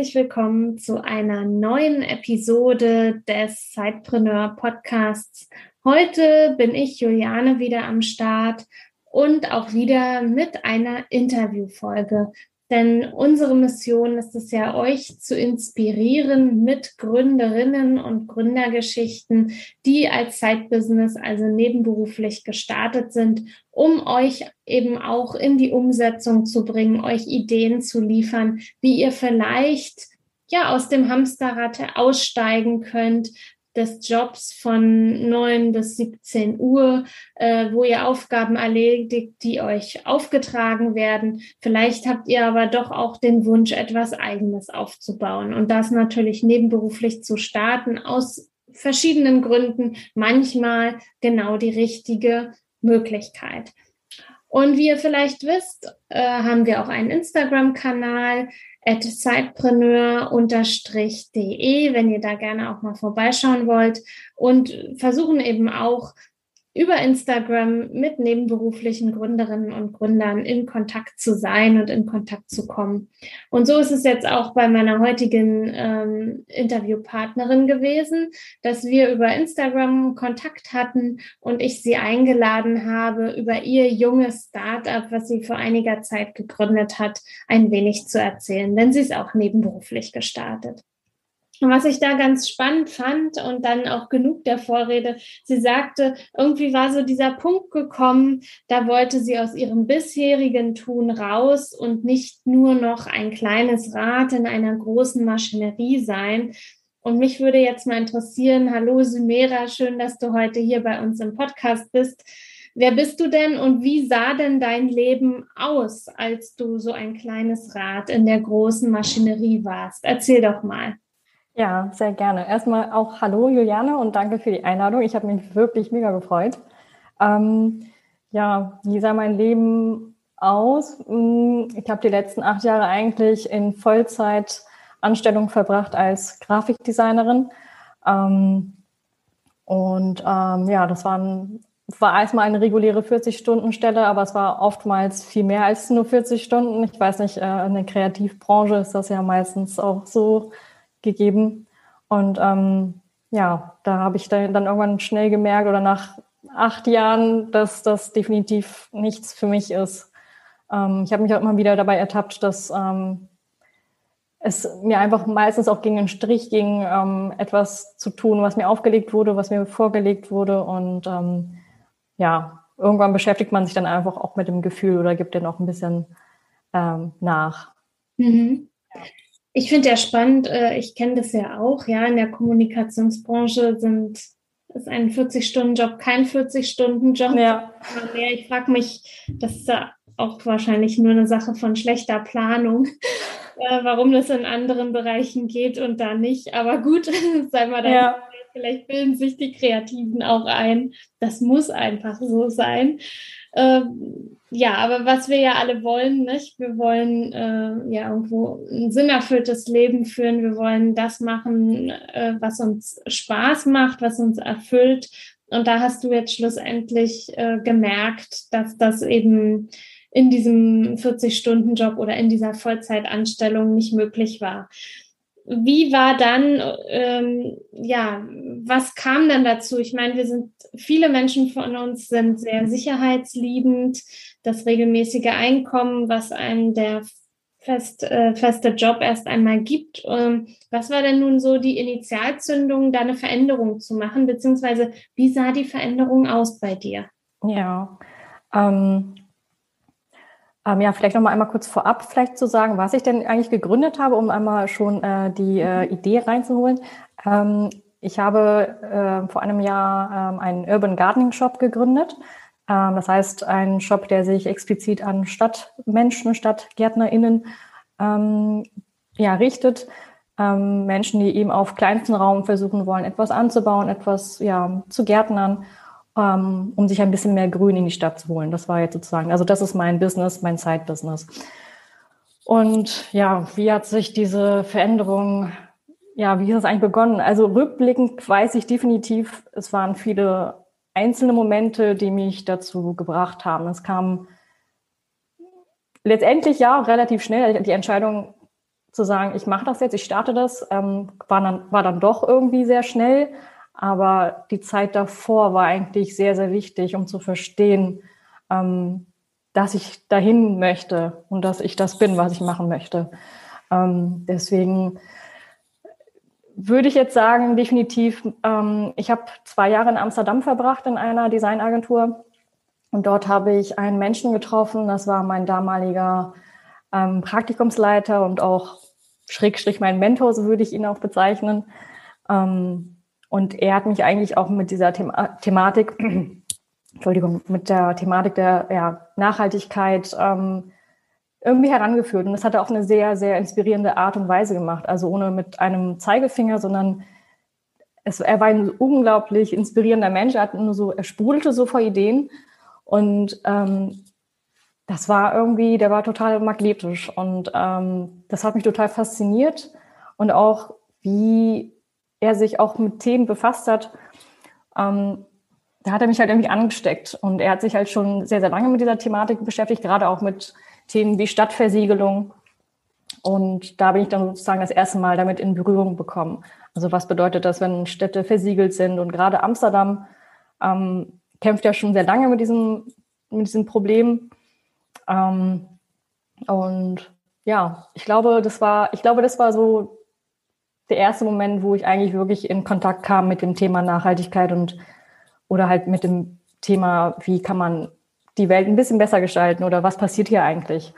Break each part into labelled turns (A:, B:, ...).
A: Herzlich willkommen zu einer neuen Episode des Sidepreneur Podcasts. Heute bin ich, Juliane, wieder am Start und auch wieder mit einer Interviewfolge. Denn unsere Mission ist es ja, euch zu inspirieren mit Gründerinnen und Gründergeschichten, die als Side-Business, also nebenberuflich gestartet sind, um euch eben auch in die Umsetzung zu bringen, euch Ideen zu liefern, wie ihr vielleicht ja aus dem Hamsterrad aussteigen könnt, des Jobs von 9 bis 17 Uhr, äh, wo ihr Aufgaben erledigt, die euch aufgetragen werden. Vielleicht habt ihr aber doch auch den Wunsch, etwas Eigenes aufzubauen und das natürlich nebenberuflich zu starten aus verschiedenen Gründen. Manchmal genau die richtige Möglichkeit. Und wie ihr vielleicht wisst, äh, haben wir auch einen Instagram-Kanal, at sidepreneur-de, wenn ihr da gerne auch mal vorbeischauen wollt und versuchen eben auch über Instagram mit nebenberuflichen Gründerinnen und Gründern in Kontakt zu sein und in Kontakt zu kommen. Und so ist es jetzt auch bei meiner heutigen ähm, Interviewpartnerin gewesen, dass wir über Instagram Kontakt hatten und ich sie eingeladen habe, über ihr junges Startup, was sie vor einiger Zeit gegründet hat, ein wenig zu erzählen, denn sie ist auch nebenberuflich gestartet. Und was ich da ganz spannend fand und dann auch genug der Vorrede, sie sagte, irgendwie war so dieser Punkt gekommen, da wollte sie aus ihrem bisherigen Tun raus und nicht nur noch ein kleines Rad in einer großen Maschinerie sein. Und mich würde jetzt mal interessieren, hallo Sumera, schön, dass du heute hier bei uns im Podcast bist. Wer bist du denn und wie sah denn dein Leben aus, als du so ein kleines Rad in der großen Maschinerie warst? Erzähl doch mal.
B: Ja, sehr gerne. Erstmal auch Hallo Juliane und danke für die Einladung. Ich habe mich wirklich mega gefreut. Ähm, ja, wie sah mein Leben aus? Hm, ich habe die letzten acht Jahre eigentlich in Vollzeitanstellung verbracht als Grafikdesignerin. Ähm, und ähm, ja, das waren, war erstmal eine reguläre 40-Stunden-Stelle, aber es war oftmals viel mehr als nur 40 Stunden. Ich weiß nicht, äh, in der Kreativbranche ist das ja meistens auch so gegeben. Und ähm, ja, da habe ich dann, irgendwann schnell gemerkt oder nach acht Jahren, dass das definitiv nichts für mich ist. Ähm, ich habe mich auch immer wieder dabei ertappt, dass ähm, es mir einfach meistens auch gegen den Strich ging, ähm, etwas zu tun, was mir aufgelegt wurde, was mir vorgelegt wurde. Und ähm, ja, irgendwann beschäftigt man sich dann einfach auch mit dem Gefühl oder gibt dir noch ein bisschen ähm, nach.
A: Mhm. Ich finde ja spannend, äh, ich kenne das ja auch, ja, in der Kommunikationsbranche sind ist ein 40-Stunden-Job kein 40-Stunden-Job. Ja. Ich frage mich, das ist ja auch wahrscheinlich nur eine Sache von schlechter Planung, äh, warum das in anderen Bereichen geht und da nicht. Aber gut, sei mal da. Ja. Vielleicht bilden sich die Kreativen auch ein. Das muss einfach so sein. Ähm, ja, aber was wir ja alle wollen, nicht? Wir wollen äh, ja irgendwo ein sinnerfülltes Leben führen. Wir wollen das machen, äh, was uns Spaß macht, was uns erfüllt. Und da hast du jetzt schlussendlich äh, gemerkt, dass das eben in diesem 40-Stunden-Job oder in dieser Vollzeitanstellung nicht möglich war. Wie war dann, ähm, ja, was kam dann dazu? Ich meine, wir sind, viele Menschen von uns sind sehr sicherheitsliebend. Das regelmäßige Einkommen, was einem der fest, äh, feste Job erst einmal gibt. Ähm, was war denn nun so die Initialzündung, da eine Veränderung zu machen? Beziehungsweise, wie sah die Veränderung aus bei dir?
B: Ja, ähm, ähm, ja, vielleicht noch mal einmal kurz vorab vielleicht zu sagen, was ich denn eigentlich gegründet habe, um einmal schon äh, die äh, Idee reinzuholen. Ähm, ich habe äh, vor einem Jahr ähm, einen Urban Gardening Shop gegründet. Ähm, das heißt, ein Shop, der sich explizit an Stadtmenschen, Stadtgärtnerinnen ähm, ja, richtet. ähm, Menschen, die eben auf kleinstem Raum versuchen wollen, etwas anzubauen, etwas ja, zu gärtnern, ähm, um sich ein bisschen mehr Grün in die Stadt zu holen. Das war jetzt sozusagen, also das ist mein Business, mein Side-Business. Und ja, wie hat sich diese Veränderung, ja, wie ist es eigentlich begonnen? Also rückblickend weiß ich definitiv, es waren viele einzelne Momente, die mich dazu gebracht haben. Es kam letztendlich ja relativ schnell die Entscheidung zu sagen, ich mache das jetzt, ich starte das, ähm, war, dann, war dann doch irgendwie sehr schnell. Aber die Zeit davor war eigentlich sehr, sehr wichtig, um zu verstehen, ähm, dass ich dahin möchte und dass ich das bin, was ich machen möchte. Ähm, deswegen würde ich jetzt sagen, definitiv, ähm, ich habe zwei Jahre in Amsterdam verbracht in einer Designagentur und dort habe ich einen Menschen getroffen, das war mein damaliger ähm, Praktikumsleiter und auch Schrägstrich mein Mentor, so würde ich ihn auch bezeichnen. Ähm, und er hat mich eigentlich auch mit dieser Thema Thematik, Entschuldigung, mit der Thematik der ja, Nachhaltigkeit ähm, irgendwie herangeführt. Und das hat er auf eine sehr, sehr inspirierende Art und Weise gemacht. Also ohne mit einem Zeigefinger, sondern es, er war ein unglaublich inspirierender Mensch. Er, hat nur so, er sprudelte so vor Ideen. Und ähm, das war irgendwie, der war total magnetisch. Und ähm, das hat mich total fasziniert. Und auch, wie er sich auch mit Themen befasst hat, ähm, da hat er mich halt irgendwie angesteckt. Und er hat sich halt schon sehr, sehr lange mit dieser Thematik beschäftigt, gerade auch mit Themen wie Stadtversiegelung. Und da bin ich dann sozusagen das erste Mal damit in Berührung bekommen. Also was bedeutet das, wenn Städte versiegelt sind? Und gerade Amsterdam ähm, kämpft ja schon sehr lange mit diesem, mit diesem Problem. Ähm, und ja, ich glaube, das war, ich glaube, das war so der erste Moment, wo ich eigentlich wirklich in Kontakt kam mit dem Thema Nachhaltigkeit und oder halt mit dem Thema, wie kann man die Welt ein bisschen besser gestalten oder was passiert hier eigentlich?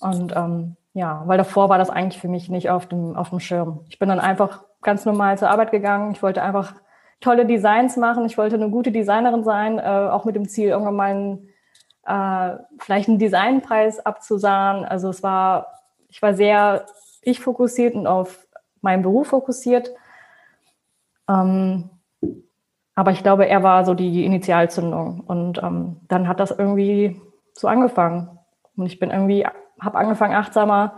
B: Und ähm, ja, weil davor war das eigentlich für mich nicht auf dem, auf dem Schirm. Ich bin dann einfach ganz normal zur Arbeit gegangen. Ich wollte einfach tolle Designs machen. Ich wollte eine gute Designerin sein, äh, auch mit dem Ziel, irgendwann mal einen, äh, vielleicht einen Designpreis abzusahen. Also es war, ich war sehr ich fokussiert und auf meinen Beruf fokussiert. Ähm, aber ich glaube, er war so die Initialzündung. Und ähm, dann hat das irgendwie so angefangen. Und ich bin irgendwie, habe angefangen, achtsamer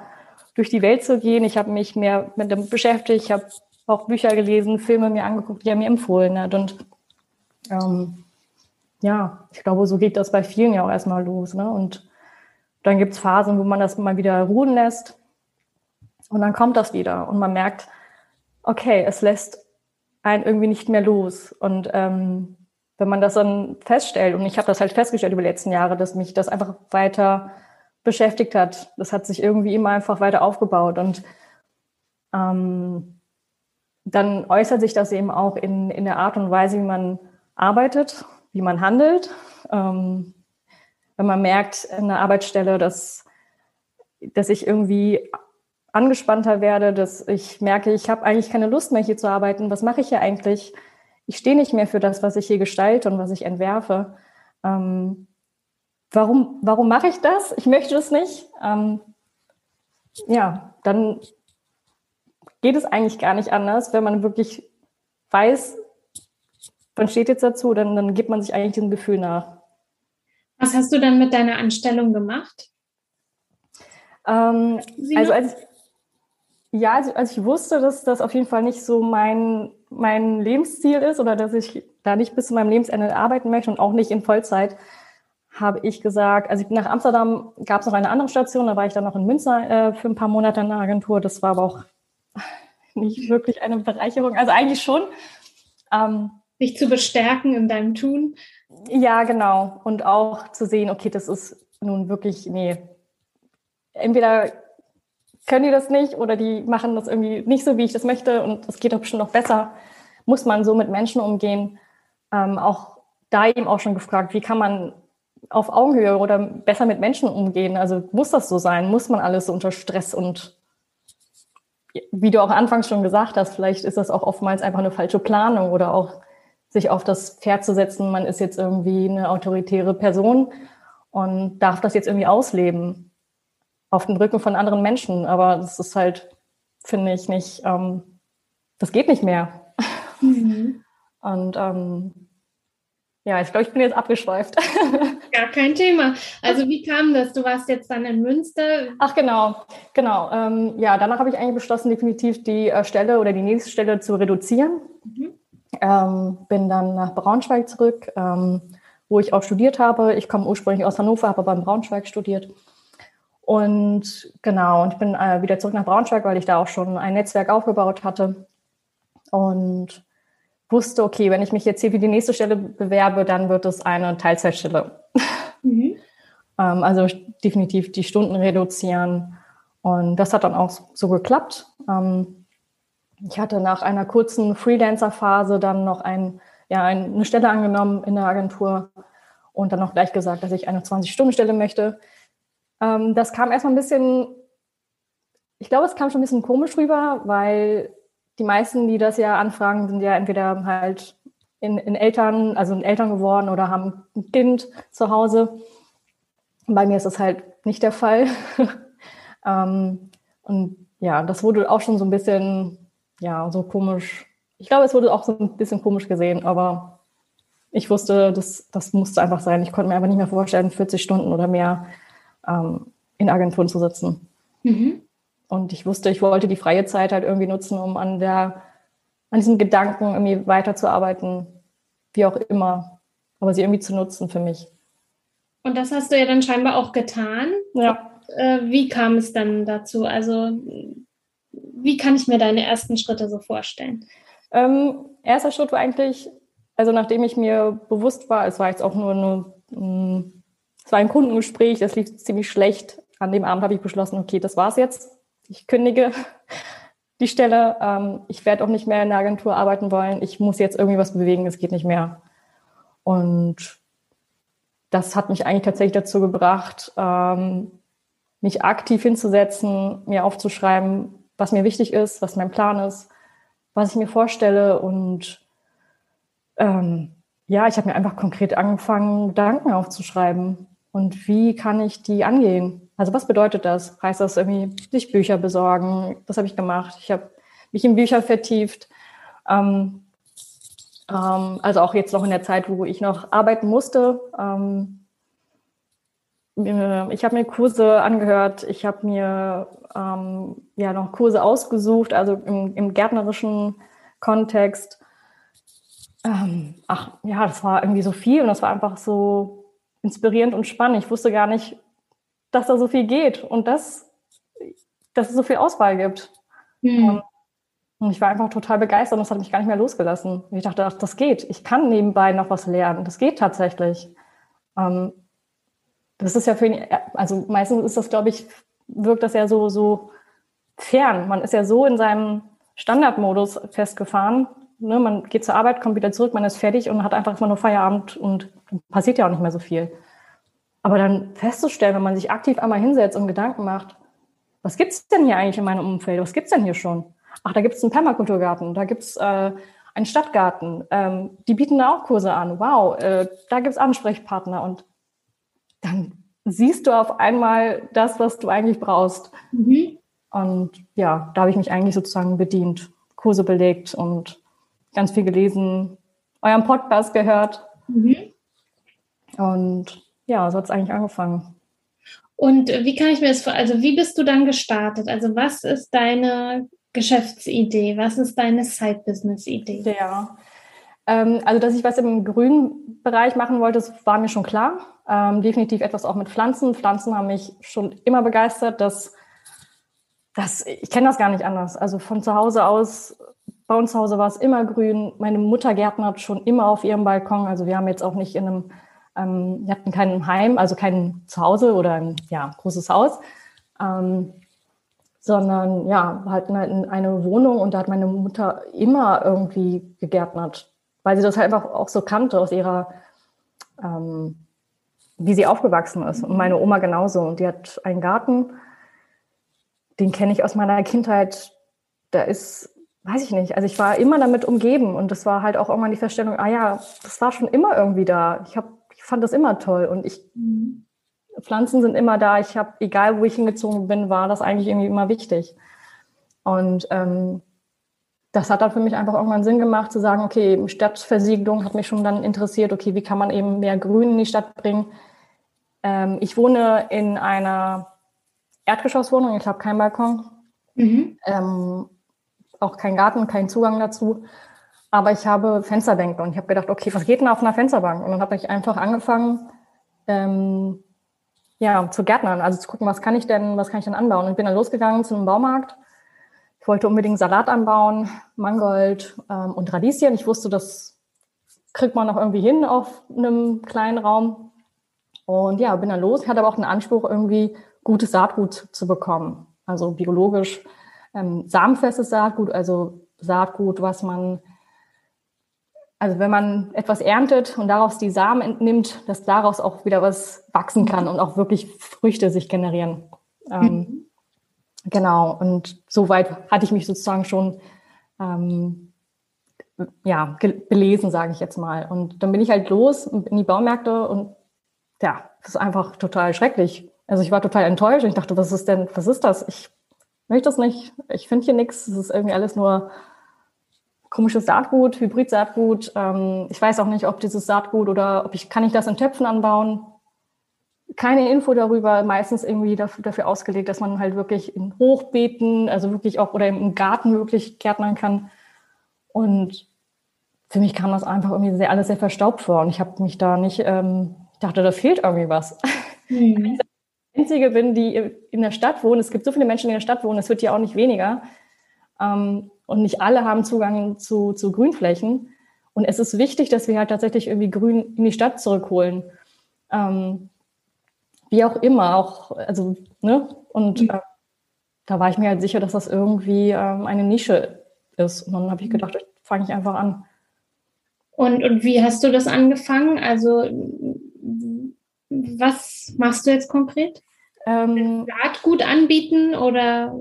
B: durch die Welt zu gehen. Ich habe mich mehr mit dem beschäftigt. Ich habe auch Bücher gelesen, Filme mir angeguckt, die er mir empfohlen hat. Und ähm, ja, ich glaube, so geht das bei vielen ja auch erstmal los. Ne? Und dann gibt es Phasen, wo man das mal wieder ruhen lässt. Und dann kommt das wieder. Und man merkt, okay, es lässt einen irgendwie nicht mehr los. Und ähm, wenn man das dann feststellt, und ich habe das halt festgestellt über die letzten Jahre, dass mich das einfach weiter beschäftigt hat. Das hat sich irgendwie immer einfach weiter aufgebaut. Und ähm, dann äußert sich das eben auch in, in der Art und Weise, wie man arbeitet, wie man handelt. Ähm, wenn man merkt in der Arbeitsstelle, dass, dass ich irgendwie angespannter werde, dass ich merke, ich habe eigentlich keine Lust mehr hier zu arbeiten. Was mache ich hier eigentlich? Ich stehe nicht mehr für das, was ich hier gestalte und was ich entwerfe. Ähm, warum warum mache ich das? Ich möchte das nicht. Ähm, ja, dann geht es eigentlich gar nicht anders, wenn man wirklich weiß, man steht jetzt dazu, dann, dann gibt man sich eigentlich diesem Gefühl nach.
A: Was hast du dann mit deiner Anstellung gemacht?
B: Ähm, also als ich, ja, als, als ich wusste, dass das auf jeden Fall nicht so mein, mein Lebensziel ist oder dass ich da nicht bis zu meinem Lebensende arbeiten möchte und auch nicht in Vollzeit, habe ich gesagt, also nach Amsterdam gab es noch eine andere Station, da war ich dann noch in Münster äh, für ein paar Monate in der Agentur. Das war aber auch nicht wirklich eine Bereicherung. Also eigentlich schon.
A: Ähm, Dich zu bestärken in deinem Tun.
B: Ja, genau. Und auch zu sehen, okay, das ist nun wirklich, nee, entweder können die das nicht oder die machen das irgendwie nicht so, wie ich das möchte und es geht doch bestimmt noch besser. Muss man so mit Menschen umgehen? Ähm, auch da eben auch schon gefragt, wie kann man auf Augenhöhe oder besser mit Menschen umgehen? Also muss das so sein? Muss man alles so unter Stress und wie du auch anfangs schon gesagt hast, vielleicht ist das auch oftmals einfach eine falsche Planung oder auch sich auf das Pferd zu setzen, man ist jetzt irgendwie eine autoritäre Person und darf das jetzt irgendwie ausleben auf dem Rücken von anderen Menschen. Aber das ist halt finde ich nicht, ähm, das geht nicht mehr. Mhm. Und ähm, ja, ich glaube, ich bin jetzt abgeschweift.
A: Gar kein Thema. Also wie kam das? Du warst jetzt dann in Münster.
B: Ach genau, genau. Ähm, ja, danach habe ich eigentlich beschlossen, definitiv die äh, Stelle oder die nächste Stelle zu reduzieren. Mhm. Ähm, bin dann nach Braunschweig zurück, ähm, wo ich auch studiert habe. Ich komme ursprünglich aus Hannover, habe aber in Braunschweig studiert. Und genau, und ich bin äh, wieder zurück nach Braunschweig, weil ich da auch schon ein Netzwerk aufgebaut hatte. Und wusste, okay, wenn ich mich jetzt hier für die nächste Stelle bewerbe, dann wird es eine Teilzeitstelle. Mhm. ähm, also definitiv die Stunden reduzieren. Und das hat dann auch so geklappt. Ähm, ich hatte nach einer kurzen Freelancer-Phase dann noch ein, ja, eine Stelle angenommen in der Agentur und dann auch gleich gesagt, dass ich eine 20-Stunden-Stelle möchte. Ähm, das kam erstmal ein bisschen, ich glaube, es kam schon ein bisschen komisch rüber, weil die meisten, die das ja anfragen, sind ja entweder halt in, in Eltern, also in Eltern geworden oder haben ein Kind zu Hause. Bei mir ist das halt nicht der Fall. ähm, und ja, das wurde auch schon so ein bisschen, ja, so komisch. Ich glaube, es wurde auch so ein bisschen komisch gesehen, aber ich wusste, das, das musste einfach sein. Ich konnte mir einfach nicht mehr vorstellen, 40 Stunden oder mehr ähm, in Agenturen zu sitzen. Mhm. Und ich wusste, ich wollte die freie Zeit halt irgendwie nutzen, um an der, an diesem Gedanken irgendwie weiterzuarbeiten, wie auch immer, aber sie irgendwie zu nutzen für mich.
A: Und das hast du ja dann scheinbar auch getan.
B: Ja.
A: Äh, wie kam es dann dazu? Also, wie kann ich mir deine ersten Schritte so vorstellen?
B: Ähm, erster Schritt war eigentlich, also nachdem ich mir bewusst war, es war jetzt auch nur eine, mm, es war ein Kundengespräch, das lief ziemlich schlecht. An dem Abend habe ich beschlossen, okay, das war's jetzt ich kündige die Stelle. Ähm, ich werde auch nicht mehr in der Agentur arbeiten wollen. Ich muss jetzt irgendwie was bewegen, es geht nicht mehr. Und das hat mich eigentlich tatsächlich dazu gebracht, ähm, mich aktiv hinzusetzen, mir aufzuschreiben, was mir wichtig ist, was mein Plan ist, was ich mir vorstelle. Und ähm, ja, ich habe mir einfach konkret angefangen, Gedanken aufzuschreiben. Und wie kann ich die angehen? Also was bedeutet das? Heißt das irgendwie sich Bücher besorgen? Das habe ich gemacht. Ich habe mich in Bücher vertieft. Ähm, ähm, also auch jetzt noch in der Zeit, wo ich noch arbeiten musste. Ähm, ich habe mir Kurse angehört. Ich habe mir ähm, ja noch Kurse ausgesucht, also im, im gärtnerischen Kontext. Ähm, ach ja, das war irgendwie so viel und das war einfach so inspirierend und spannend. Ich wusste gar nicht, dass da so viel geht und dass, dass es so viel Auswahl gibt. Mhm. Und ich war einfach total begeistert und das hat mich gar nicht mehr losgelassen. Ich dachte, ach, das geht. Ich kann nebenbei noch was lernen. Das geht tatsächlich. Ähm, das ist ja für ihn, also meistens ist das, glaube ich, wirkt das ja so, so fern. Man ist ja so in seinem Standardmodus festgefahren. Ne? Man geht zur Arbeit, kommt wieder zurück, man ist fertig und hat einfach immer nur Feierabend und passiert ja auch nicht mehr so viel. Aber dann festzustellen, wenn man sich aktiv einmal hinsetzt und Gedanken macht, was gibt es denn hier eigentlich in meinem Umfeld? Was gibt es denn hier schon? Ach, da gibt es einen Permakulturgarten, da gibt es äh, einen Stadtgarten, ähm, die bieten da auch Kurse an. Wow, äh, da gibt es Ansprechpartner und dann siehst du auf einmal das, was du eigentlich brauchst. Mhm. Und ja, da habe ich mich eigentlich sozusagen bedient, Kurse belegt und ganz viel gelesen, euren Podcast gehört. Mhm. Und ja, so hat es eigentlich angefangen.
A: Und wie kann ich mir das vor, also wie bist du dann gestartet? Also was ist deine Geschäftsidee? Was ist deine Side-Business-Idee?
B: Ja, ähm, also dass ich was im grünen Bereich machen wollte, das war mir schon klar. Ähm, definitiv etwas auch mit Pflanzen. Pflanzen haben mich schon immer begeistert. Das, das, ich kenne das gar nicht anders. Also von zu Hause aus, bei uns zu Hause war es immer grün. Meine Mutter gärtnert schon immer auf ihrem Balkon. Also wir haben jetzt auch nicht in einem ähm, wir hatten kein Heim, also kein Zuhause oder ein ja, großes Haus, ähm, sondern ja, halt eine, eine Wohnung und da hat meine Mutter immer irgendwie gegärtnert, weil sie das halt einfach auch so kannte aus ihrer, ähm, wie sie aufgewachsen ist. Und meine Oma genauso. Und die hat einen Garten, den kenne ich aus meiner Kindheit. Da ist weiß ich nicht. Also ich war immer damit umgeben und das war halt auch irgendwann die Feststellung, ah ja, das war schon immer irgendwie da. Ich habe fand das immer toll und ich mhm. Pflanzen sind immer da. Ich habe, egal wo ich hingezogen bin, war das eigentlich irgendwie immer wichtig. Und ähm, das hat dann für mich einfach irgendwann Sinn gemacht, zu sagen, okay, Stadtversiegelung hat mich schon dann interessiert, okay, wie kann man eben mehr Grün in die Stadt bringen. Ähm, ich wohne in einer Erdgeschosswohnung, ich habe keinen Balkon, mhm. ähm, auch keinen Garten, keinen Zugang dazu. Aber ich habe Fensterbänke und ich habe gedacht, okay, was geht denn auf einer Fensterbank? Und dann habe ich einfach angefangen, ähm, ja, zu gärtnern, also zu gucken, was kann ich denn, was kann ich denn anbauen? Und bin dann losgegangen zu einem Baumarkt. Ich wollte unbedingt Salat anbauen, Mangold ähm, und Radieschen. Ich wusste, das kriegt man noch irgendwie hin auf einem kleinen Raum. Und ja, bin dann los. Ich hatte aber auch den Anspruch, irgendwie gutes Saatgut zu bekommen. Also biologisch ähm, samenfestes Saatgut, also Saatgut, was man also wenn man etwas erntet und daraus die Samen entnimmt, dass daraus auch wieder was wachsen kann und auch wirklich Früchte sich generieren. Ähm, mhm. Genau, und soweit hatte ich mich sozusagen schon ähm, ja, belesen, sage ich jetzt mal. Und dann bin ich halt los in die Baumärkte und ja, das ist einfach total schrecklich. Also ich war total enttäuscht und ich dachte, was ist denn, was ist das? Ich möchte das nicht, ich finde hier nichts, es ist irgendwie alles nur komisches Saatgut, Hybrid-Saatgut. Ähm, ich weiß auch nicht, ob dieses Saatgut oder ob ich, kann ich das in Töpfen anbauen? Keine Info darüber, meistens irgendwie dafür, dafür ausgelegt, dass man halt wirklich in Hochbeeten, also wirklich auch oder im Garten wirklich gärtnern kann. Und für mich kam das einfach irgendwie sehr, alles sehr verstaubt vor. Und ich habe mich da nicht, ähm, ich dachte, da fehlt irgendwie was. Mhm. Einzige bin, die in der Stadt wohnt. Es gibt so viele Menschen, die in der Stadt wohnen, es wird ja auch nicht weniger. Ähm, und nicht alle haben Zugang zu, zu Grünflächen. Und es ist wichtig, dass wir halt tatsächlich irgendwie Grün in die Stadt zurückholen. Ähm, wie auch immer, auch, also, ne? Und mhm. äh, da war ich mir halt sicher, dass das irgendwie ähm, eine Nische ist. Und dann habe ich gedacht, fange ich einfach an.
A: Und, und wie hast du das angefangen? Also, was machst du jetzt konkret? Ähm, Saatgut anbieten oder?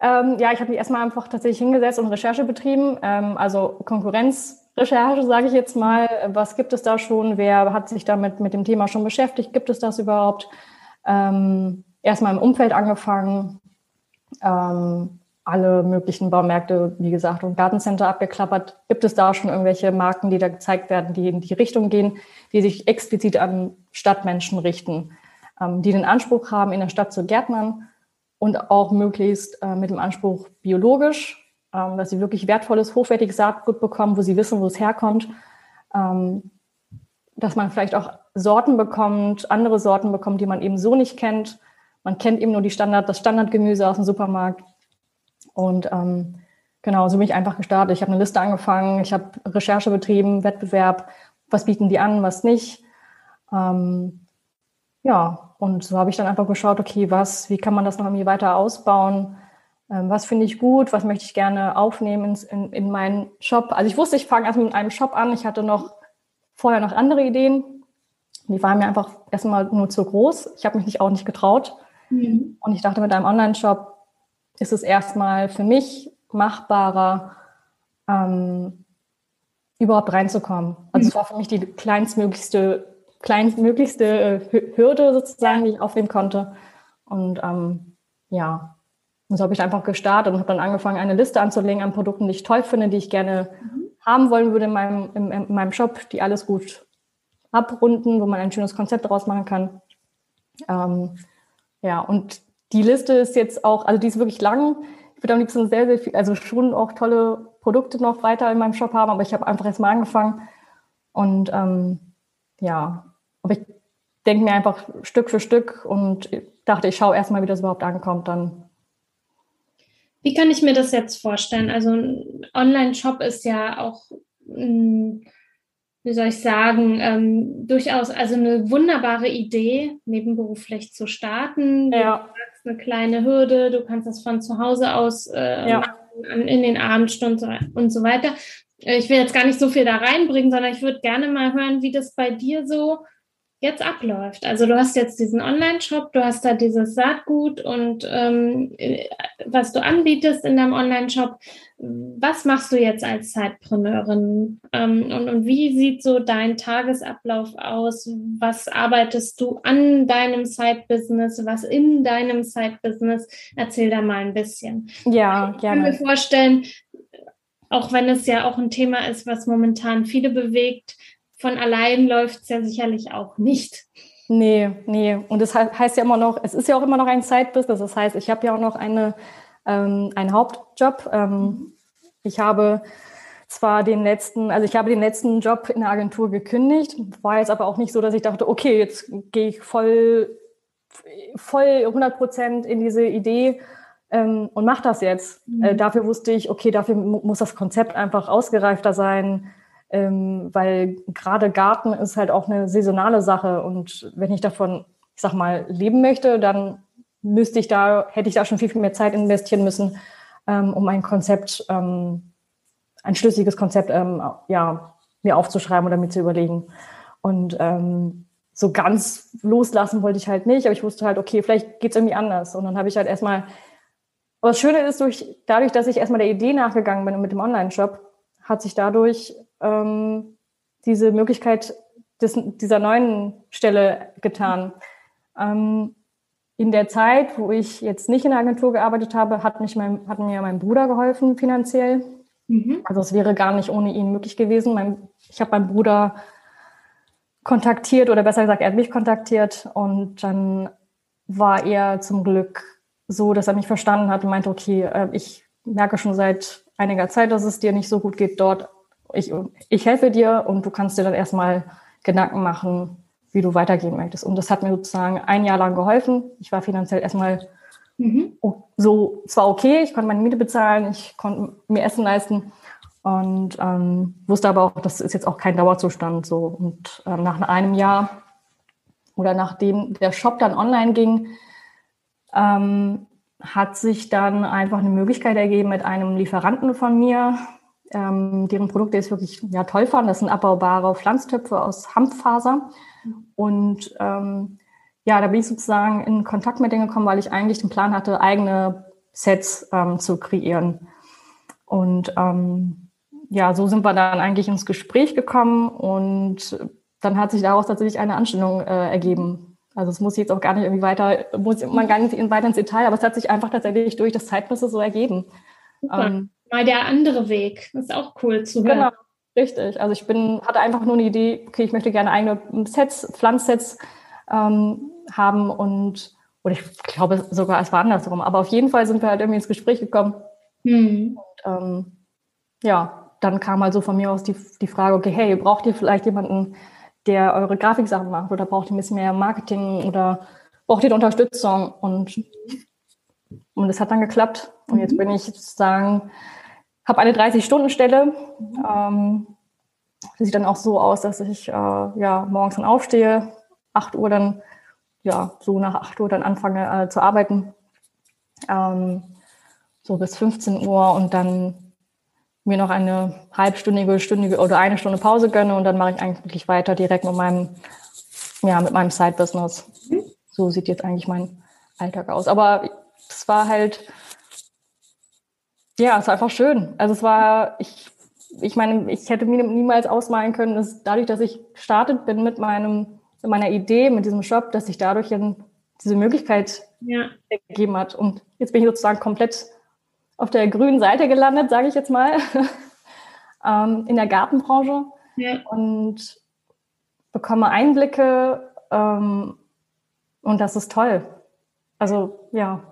B: Ähm, ja, ich habe mich erstmal einfach tatsächlich hingesetzt und Recherche betrieben. Ähm, also Konkurrenzrecherche, sage ich jetzt mal. Was gibt es da schon? Wer hat sich damit mit dem Thema schon beschäftigt? Gibt es das überhaupt? Ähm, erstmal im Umfeld angefangen. Ähm, alle möglichen Baumärkte, wie gesagt, und Gartencenter abgeklappert. Gibt es da schon irgendwelche Marken, die da gezeigt werden, die in die Richtung gehen, die sich explizit an Stadtmenschen richten, die den Anspruch haben, in der Stadt zu gärtnern? und auch möglichst äh, mit dem Anspruch biologisch, ähm, dass sie wirklich wertvolles, hochwertiges Saatgut bekommen, wo sie wissen, wo es herkommt, ähm, dass man vielleicht auch Sorten bekommt, andere Sorten bekommt, die man eben so nicht kennt. Man kennt eben nur die Standard, das Standardgemüse aus dem Supermarkt. Und ähm, genau, so bin ich einfach gestartet. Ich habe eine Liste angefangen, ich habe Recherche betrieben, Wettbewerb, was bieten die an, was nicht. Ähm, ja, und so habe ich dann einfach geschaut, okay, was, wie kann man das noch irgendwie weiter ausbauen? Ähm, was finde ich gut? Was möchte ich gerne aufnehmen in, in meinen Shop? Also ich wusste, ich fange erstmal mit einem Shop an. Ich hatte noch vorher noch andere Ideen. Die waren mir einfach erstmal nur zu groß. Ich habe mich nicht, auch nicht getraut. Mhm. Und ich dachte, mit einem Online-Shop ist es erstmal für mich machbarer, ähm, überhaupt reinzukommen. Also mhm. es war für mich die kleinstmöglichste kleinstmöglichste äh, Hürde sozusagen, die ich aufnehmen konnte. Und ähm, ja, und so habe ich einfach gestartet und habe dann angefangen, eine Liste anzulegen an Produkten, die ich toll finde, die ich gerne mhm. haben wollen würde in meinem, in, in meinem Shop, die alles gut abrunden, wo man ein schönes Konzept daraus machen kann. Ähm, ja, und die Liste ist jetzt auch, also die ist wirklich lang. Ich würde am liebsten sehr, sehr viel, also schon auch tolle Produkte noch weiter in meinem Shop haben, aber ich habe einfach erst mal angefangen. Und ähm, ja, aber ich denke mir einfach Stück für Stück und dachte, ich schaue erstmal, wie das überhaupt ankommt dann.
A: Wie kann ich mir das jetzt vorstellen? Also ein Online-Shop ist ja auch, wie soll ich sagen, ähm, durchaus also eine wunderbare Idee, nebenberuflich zu starten. Ja. Du hast eine kleine Hürde, du kannst das von zu Hause aus äh, ja. machen, in den Abendstunden und so weiter. Äh, ich will jetzt gar nicht so viel da reinbringen, sondern ich würde gerne mal hören, wie das bei dir so jetzt abläuft. Also du hast jetzt diesen Online-Shop, du hast da dieses Saatgut und ähm, was du anbietest in deinem Online-Shop. Was machst du jetzt als Zeitpreneurin ähm, und, und wie sieht so dein Tagesablauf aus? Was arbeitest du an deinem Side-Business, was in deinem Side-Business? Erzähl da mal ein bisschen.
B: Ja,
A: gerne. Ich kann mir vorstellen, auch wenn es ja auch ein Thema ist, was momentan viele bewegt, von allein läuft es ja sicherlich auch nicht.
B: Nee, nee. Und es das heißt ja immer noch, es ist ja auch immer noch ein Side-Business. Das heißt, ich habe ja auch noch eine, ähm, einen Hauptjob. Ähm, ich habe zwar den letzten, also ich habe den letzten Job in der Agentur gekündigt, war jetzt aber auch nicht so, dass ich dachte, okay, jetzt gehe ich voll, voll 100 Prozent in diese Idee ähm, und mache das jetzt. Mhm. Äh, dafür wusste ich, okay, dafür muss das Konzept einfach ausgereifter sein ähm, weil gerade Garten ist halt auch eine saisonale Sache und wenn ich davon, ich sag mal, leben möchte, dann müsste ich da, hätte ich da schon viel, viel mehr Zeit investieren müssen, ähm, um ein Konzept, ähm, ein schlüssiges Konzept, ähm, ja, mir aufzuschreiben oder mir zu überlegen. Und ähm, so ganz loslassen wollte ich halt nicht, aber ich wusste halt, okay, vielleicht geht's irgendwie anders. Und dann habe ich halt erstmal, was Schöne ist, durch, dadurch, dass ich erstmal der Idee nachgegangen bin mit dem Online-Shop, hat sich dadurch ähm, diese Möglichkeit des, dieser neuen Stelle getan. Ähm, in der Zeit, wo ich jetzt nicht in der Agentur gearbeitet habe, hat, mich mein, hat mir mein Bruder geholfen finanziell. Mhm. Also es wäre gar nicht ohne ihn möglich gewesen. Mein, ich habe meinen Bruder kontaktiert oder besser gesagt, er hat mich kontaktiert und dann war er zum Glück so, dass er mich verstanden hat und meinte, okay, äh, ich merke schon seit einiger Zeit, dass es dir nicht so gut geht dort ich, ich helfe dir und du kannst dir dann erstmal Gedanken machen, wie du weitergehen möchtest. Und das hat mir sozusagen ein Jahr lang geholfen. Ich war finanziell erstmal mhm. so zwar okay, ich konnte meine Miete bezahlen, ich konnte mir Essen leisten und ähm, wusste aber auch, das ist jetzt auch kein Dauerzustand so. Und ähm, nach einem Jahr oder nachdem der Shop dann online ging, ähm, hat sich dann einfach eine Möglichkeit ergeben mit einem Lieferanten von mir, ähm, deren Produkte ist wirklich ja, toll fand. Das sind abbaubare Pflanztöpfe aus Hanffaser. Und ähm, ja, da bin ich sozusagen in Kontakt mit denen gekommen, weil ich eigentlich den Plan hatte, eigene Sets ähm, zu kreieren. Und ähm, ja, so sind wir dann eigentlich ins Gespräch gekommen und dann hat sich daraus tatsächlich eine Anstellung äh, ergeben. Also es muss jetzt auch gar nicht irgendwie weiter, muss man gar nicht weiter ins Detail, aber es hat sich einfach tatsächlich durch das Zeitmesser so ergeben.
A: Ähm, mal der andere Weg. Das ist auch cool zu hören. Genau,
B: richtig. Also ich bin, hatte einfach nur eine Idee, okay, ich möchte gerne eigene Sets, Pflanzsets ähm, haben und oder ich glaube sogar, es war andersrum. Aber auf jeden Fall sind wir halt irgendwie ins Gespräch gekommen. Mhm. Und ähm, ja, dann kam also von mir aus die, die Frage, okay, hey, braucht ihr vielleicht jemanden, der eure Grafiksachen macht oder braucht ihr ein bisschen mehr Marketing oder braucht ihr Unterstützung? Und, und das hat dann geklappt. Und jetzt mhm. bin ich sozusagen habe eine 30-Stunden-Stelle. Ähm, das sieht dann auch so aus, dass ich äh, ja, morgens dann aufstehe, 8 Uhr dann, ja, so nach 8 Uhr dann anfange äh, zu arbeiten. Ähm, so bis 15 Uhr und dann mir noch eine halbstündige, stündige oder eine Stunde Pause gönne und dann mache ich eigentlich weiter direkt mit meinem, ja, mit meinem Side-Business. So sieht jetzt eigentlich mein Alltag aus. Aber es war halt, ja, es war einfach schön. Also es war, ich, ich meine, ich hätte mir niemals ausmalen können, dass dadurch, dass ich gestartet bin mit meinem, mit meiner Idee, mit diesem Shop, dass sich dadurch diese Möglichkeit ja. ergeben hat. Und jetzt bin ich sozusagen komplett auf der grünen Seite gelandet, sage ich jetzt mal, ähm, in der Gartenbranche ja. und bekomme Einblicke ähm, und das ist toll. Also ja,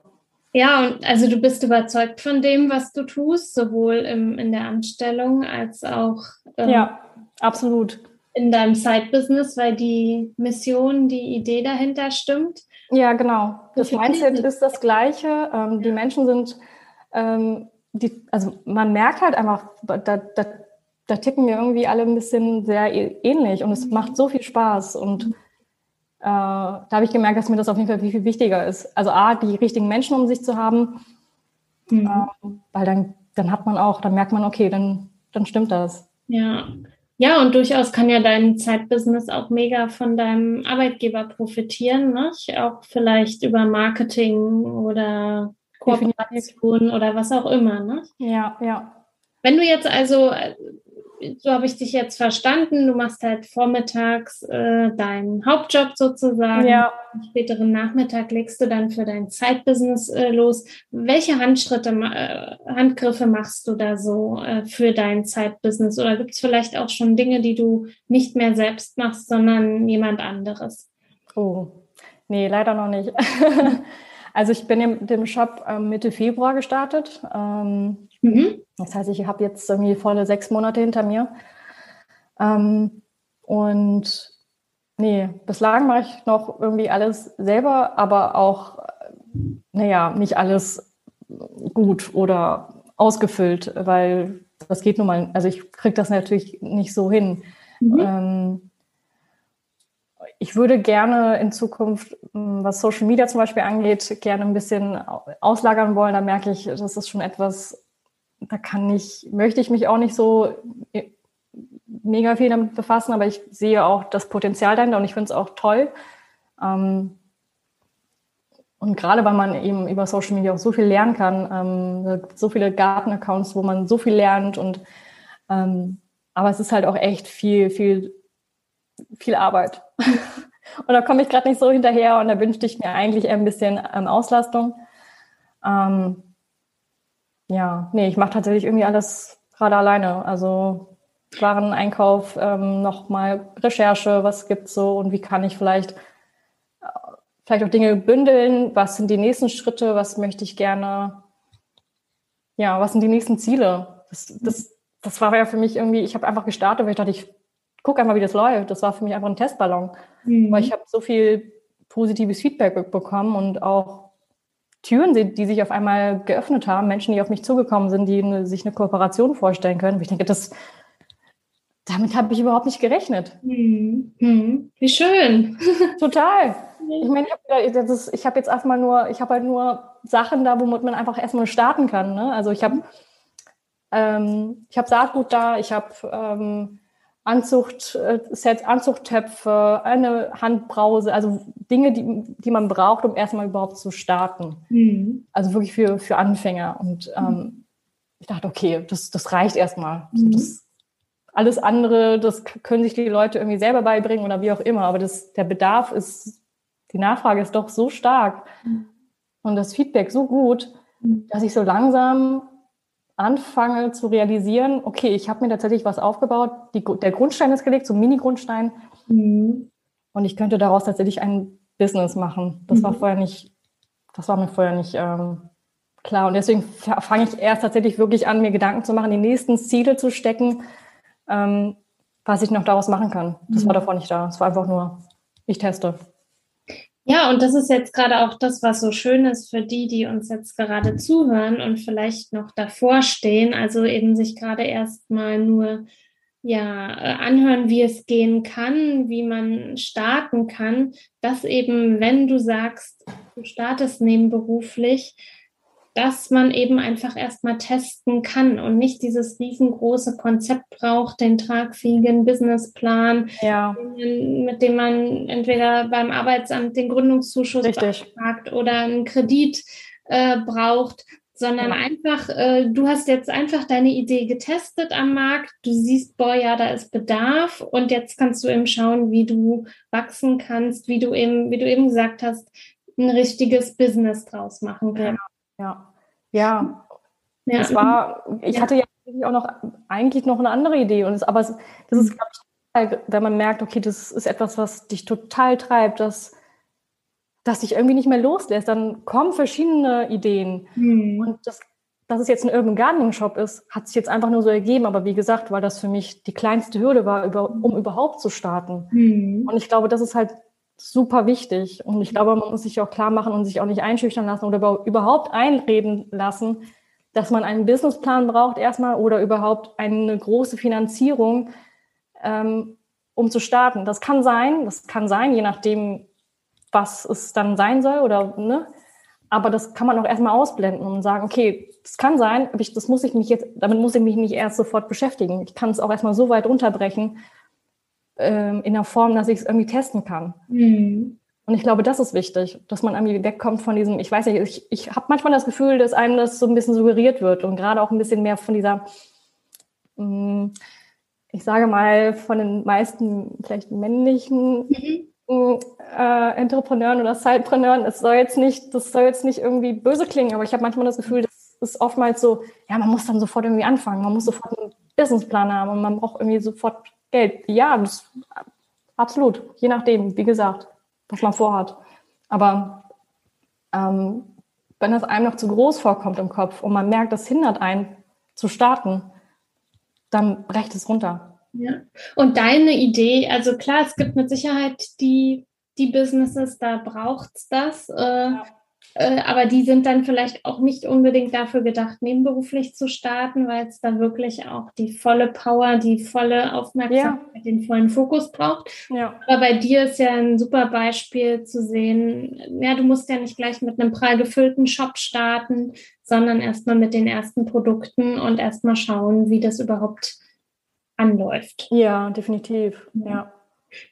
A: ja, und also du bist überzeugt von dem, was du tust, sowohl im, in der Anstellung als auch
B: ähm, ja, absolut.
A: in deinem Side-Business, weil die Mission, die Idee dahinter stimmt.
B: Ja, genau. Das Mindset ist das gleiche. Ähm, die Menschen sind, ähm, die, also man merkt halt einfach, da, da, da ticken wir irgendwie alle ein bisschen sehr ähnlich und es macht so viel Spaß und äh, da habe ich gemerkt, dass mir das auf jeden Fall viel, viel wichtiger ist. Also A, die richtigen Menschen um sich zu haben, mhm. äh, weil dann, dann hat man auch, dann merkt man, okay, dann, dann stimmt das.
A: Ja. Ja, und durchaus kann ja dein Zeitbusiness auch mega von deinem Arbeitgeber profitieren, ne? auch vielleicht über Marketing oder Kooperation oder was auch immer. Ne?
B: Ja, ja.
A: Wenn du jetzt also so habe ich dich jetzt verstanden. Du machst halt vormittags äh, deinen Hauptjob sozusagen. Ja. Am späteren Nachmittag legst du dann für dein Zeitbusiness äh, los. Welche Handschritte, äh, Handgriffe machst du da so äh, für dein Zeitbusiness? Oder gibt es vielleicht auch schon Dinge, die du nicht mehr selbst machst, sondern jemand anderes?
B: Oh, nee, leider noch nicht. also ich bin in dem Shop ähm, Mitte Februar gestartet. Ähm, Mhm. Das heißt, ich habe jetzt irgendwie volle sechs Monate hinter mir. Ähm, und nee, bislang mache ich noch irgendwie alles selber, aber auch, naja, nicht alles gut oder ausgefüllt, weil das geht nun mal, also ich kriege das natürlich nicht so hin. Mhm. Ähm, ich würde gerne in Zukunft, was Social Media zum Beispiel angeht, gerne ein bisschen auslagern wollen. Da merke ich, das ist schon etwas, da kann ich, möchte ich mich auch nicht so äh, mega viel damit befassen, aber ich sehe auch das Potenzial dahinter und ich finde es auch toll. Ähm, und gerade weil man eben über Social Media auch so viel lernen kann, ähm, so viele Garten-Accounts, wo man so viel lernt und ähm, aber es ist halt auch echt viel, viel, viel Arbeit. und da komme ich gerade nicht so hinterher und da wünschte ich mir eigentlich eher ein bisschen ähm, Auslastung. Ähm, ja, nee, ich mache tatsächlich irgendwie alles gerade alleine. Also Wareneinkauf, ähm, nochmal Recherche, was gibt's so und wie kann ich vielleicht äh, vielleicht auch Dinge bündeln, was sind die nächsten Schritte, was möchte ich gerne, ja, was sind die nächsten Ziele? Das, das, das war ja für mich irgendwie, ich habe einfach gestartet, weil ich dachte, ich gucke einmal, wie das läuft. Das war für mich einfach ein Testballon, mhm. weil ich habe so viel positives Feedback bekommen und auch Türen, die sich auf einmal geöffnet haben, Menschen, die auf mich zugekommen sind, die eine, sich eine Kooperation vorstellen können. Ich denke, das, damit habe ich überhaupt nicht gerechnet.
A: Hm. Hm. Wie schön.
B: Total. Ich meine, ich habe hab jetzt erstmal nur, ich habe halt nur Sachen da, womit man einfach erstmal starten kann. Ne? Also ich habe ähm, ich habe Saatgut da, ich habe ähm, Anzuchtsets, äh, Anzuchttöpfe, eine Handbrause, also Dinge, die, die man braucht, um erstmal überhaupt zu starten. Mhm. Also wirklich für, für Anfänger. Und ähm, ich dachte, okay, das, das reicht erstmal. Mhm. das, alles andere, das können sich die Leute irgendwie selber beibringen oder wie auch immer. Aber das, der Bedarf ist, die Nachfrage ist doch so stark mhm. und das Feedback so gut, mhm. dass ich so langsam anfange zu realisieren, okay, ich habe mir tatsächlich was aufgebaut, die, der Grundstein ist gelegt, so ein Mini-Grundstein. Mhm. Und ich könnte daraus tatsächlich ein Business machen. Das mhm. war vorher nicht, das war mir vorher nicht ähm, klar. Und deswegen fange ich erst tatsächlich wirklich an, mir Gedanken zu machen, die nächsten Ziele zu stecken, ähm, was ich noch daraus machen kann. Das mhm. war davor nicht da. Es war einfach nur, ich teste.
A: Ja, und das ist jetzt gerade auch das, was so schön ist für die, die uns jetzt gerade zuhören und vielleicht noch davor stehen, also eben sich gerade erstmal nur ja äh, anhören, wie es gehen kann, wie man starten kann, dass eben, wenn du sagst, du startest nebenberuflich, dass man eben einfach erstmal testen kann und nicht dieses riesengroße Konzept braucht, den tragfähigen Businessplan,
B: ja.
A: mit dem man entweder beim Arbeitsamt den Gründungszuschuss
B: beantragt
A: oder einen Kredit äh, braucht, sondern ja. einfach, äh, du hast jetzt einfach deine Idee getestet am Markt, du siehst, boah, ja, da ist Bedarf und jetzt kannst du eben schauen, wie du wachsen kannst, wie du eben, wie du eben gesagt hast, ein richtiges Business draus machen kannst.
B: Ja, ja. Ja. Es war, ich ja. hatte ja auch noch eigentlich noch eine andere Idee. Und es, aber es, das ist, glaube ich, wenn man merkt, okay, das ist etwas, was dich total treibt, dass, dass dich irgendwie nicht mehr loslässt, dann kommen verschiedene Ideen. Mhm. Und das, dass es jetzt ein Urban Gardening Shop ist, hat sich jetzt einfach nur so ergeben. Aber wie gesagt, weil das für mich die kleinste Hürde war, über, um überhaupt zu starten. Mhm. Und ich glaube, das ist halt super wichtig. Und ich glaube, man muss sich auch klar machen und sich auch nicht einschüchtern lassen oder überhaupt einreden lassen, dass man einen Businessplan braucht erstmal oder überhaupt eine große Finanzierung, ähm, um zu starten. Das kann sein, das kann sein, je nachdem, was es dann sein soll oder, ne? Aber das kann man auch erstmal ausblenden und sagen, okay, das kann sein, aber ich, das muss ich mich jetzt, damit muss ich mich nicht erst sofort beschäftigen. Ich kann es auch erstmal so weit runterbrechen, ähm, in der Form, dass ich es irgendwie testen kann. Mhm. Und ich glaube, das ist wichtig, dass man irgendwie wegkommt von diesem, ich weiß nicht, ich, ich habe manchmal das Gefühl, dass einem das so ein bisschen suggeriert wird und gerade auch ein bisschen mehr von dieser, mh, mm, ich sage mal, von den meisten vielleicht männlichen mhm. äh, Entrepreneuren oder Sidepreneuren, es soll jetzt nicht, das soll jetzt nicht irgendwie böse klingen, aber ich habe manchmal das Gefühl, das ist oftmals so, ja, man muss dann sofort irgendwie anfangen, man muss sofort einen Businessplan haben und man braucht irgendwie sofort Geld. Ja, das, absolut, je nachdem, wie gesagt, was man vorhat. Aber ähm, wenn das einem noch zu groß vorkommt im Kopf und man merkt, das hindert einen zu starten, dann brecht es runter.
A: Ja. Und deine Idee, also klar, es gibt mit Sicherheit die, die Businesses, da braucht es das. Äh, ja. Äh, aber die sind dann vielleicht auch nicht unbedingt dafür gedacht, nebenberuflich zu starten, weil es da wirklich auch die volle Power, die volle Aufmerksamkeit, ja. den vollen Fokus braucht. Ja. Aber bei dir ist ja ein super Beispiel zu sehen, ja, du musst ja nicht gleich mit einem prall gefüllten Shop starten, sondern erstmal mit den ersten Produkten und erstmal schauen, wie das überhaupt anläuft.
B: Ja, definitiv. Ja.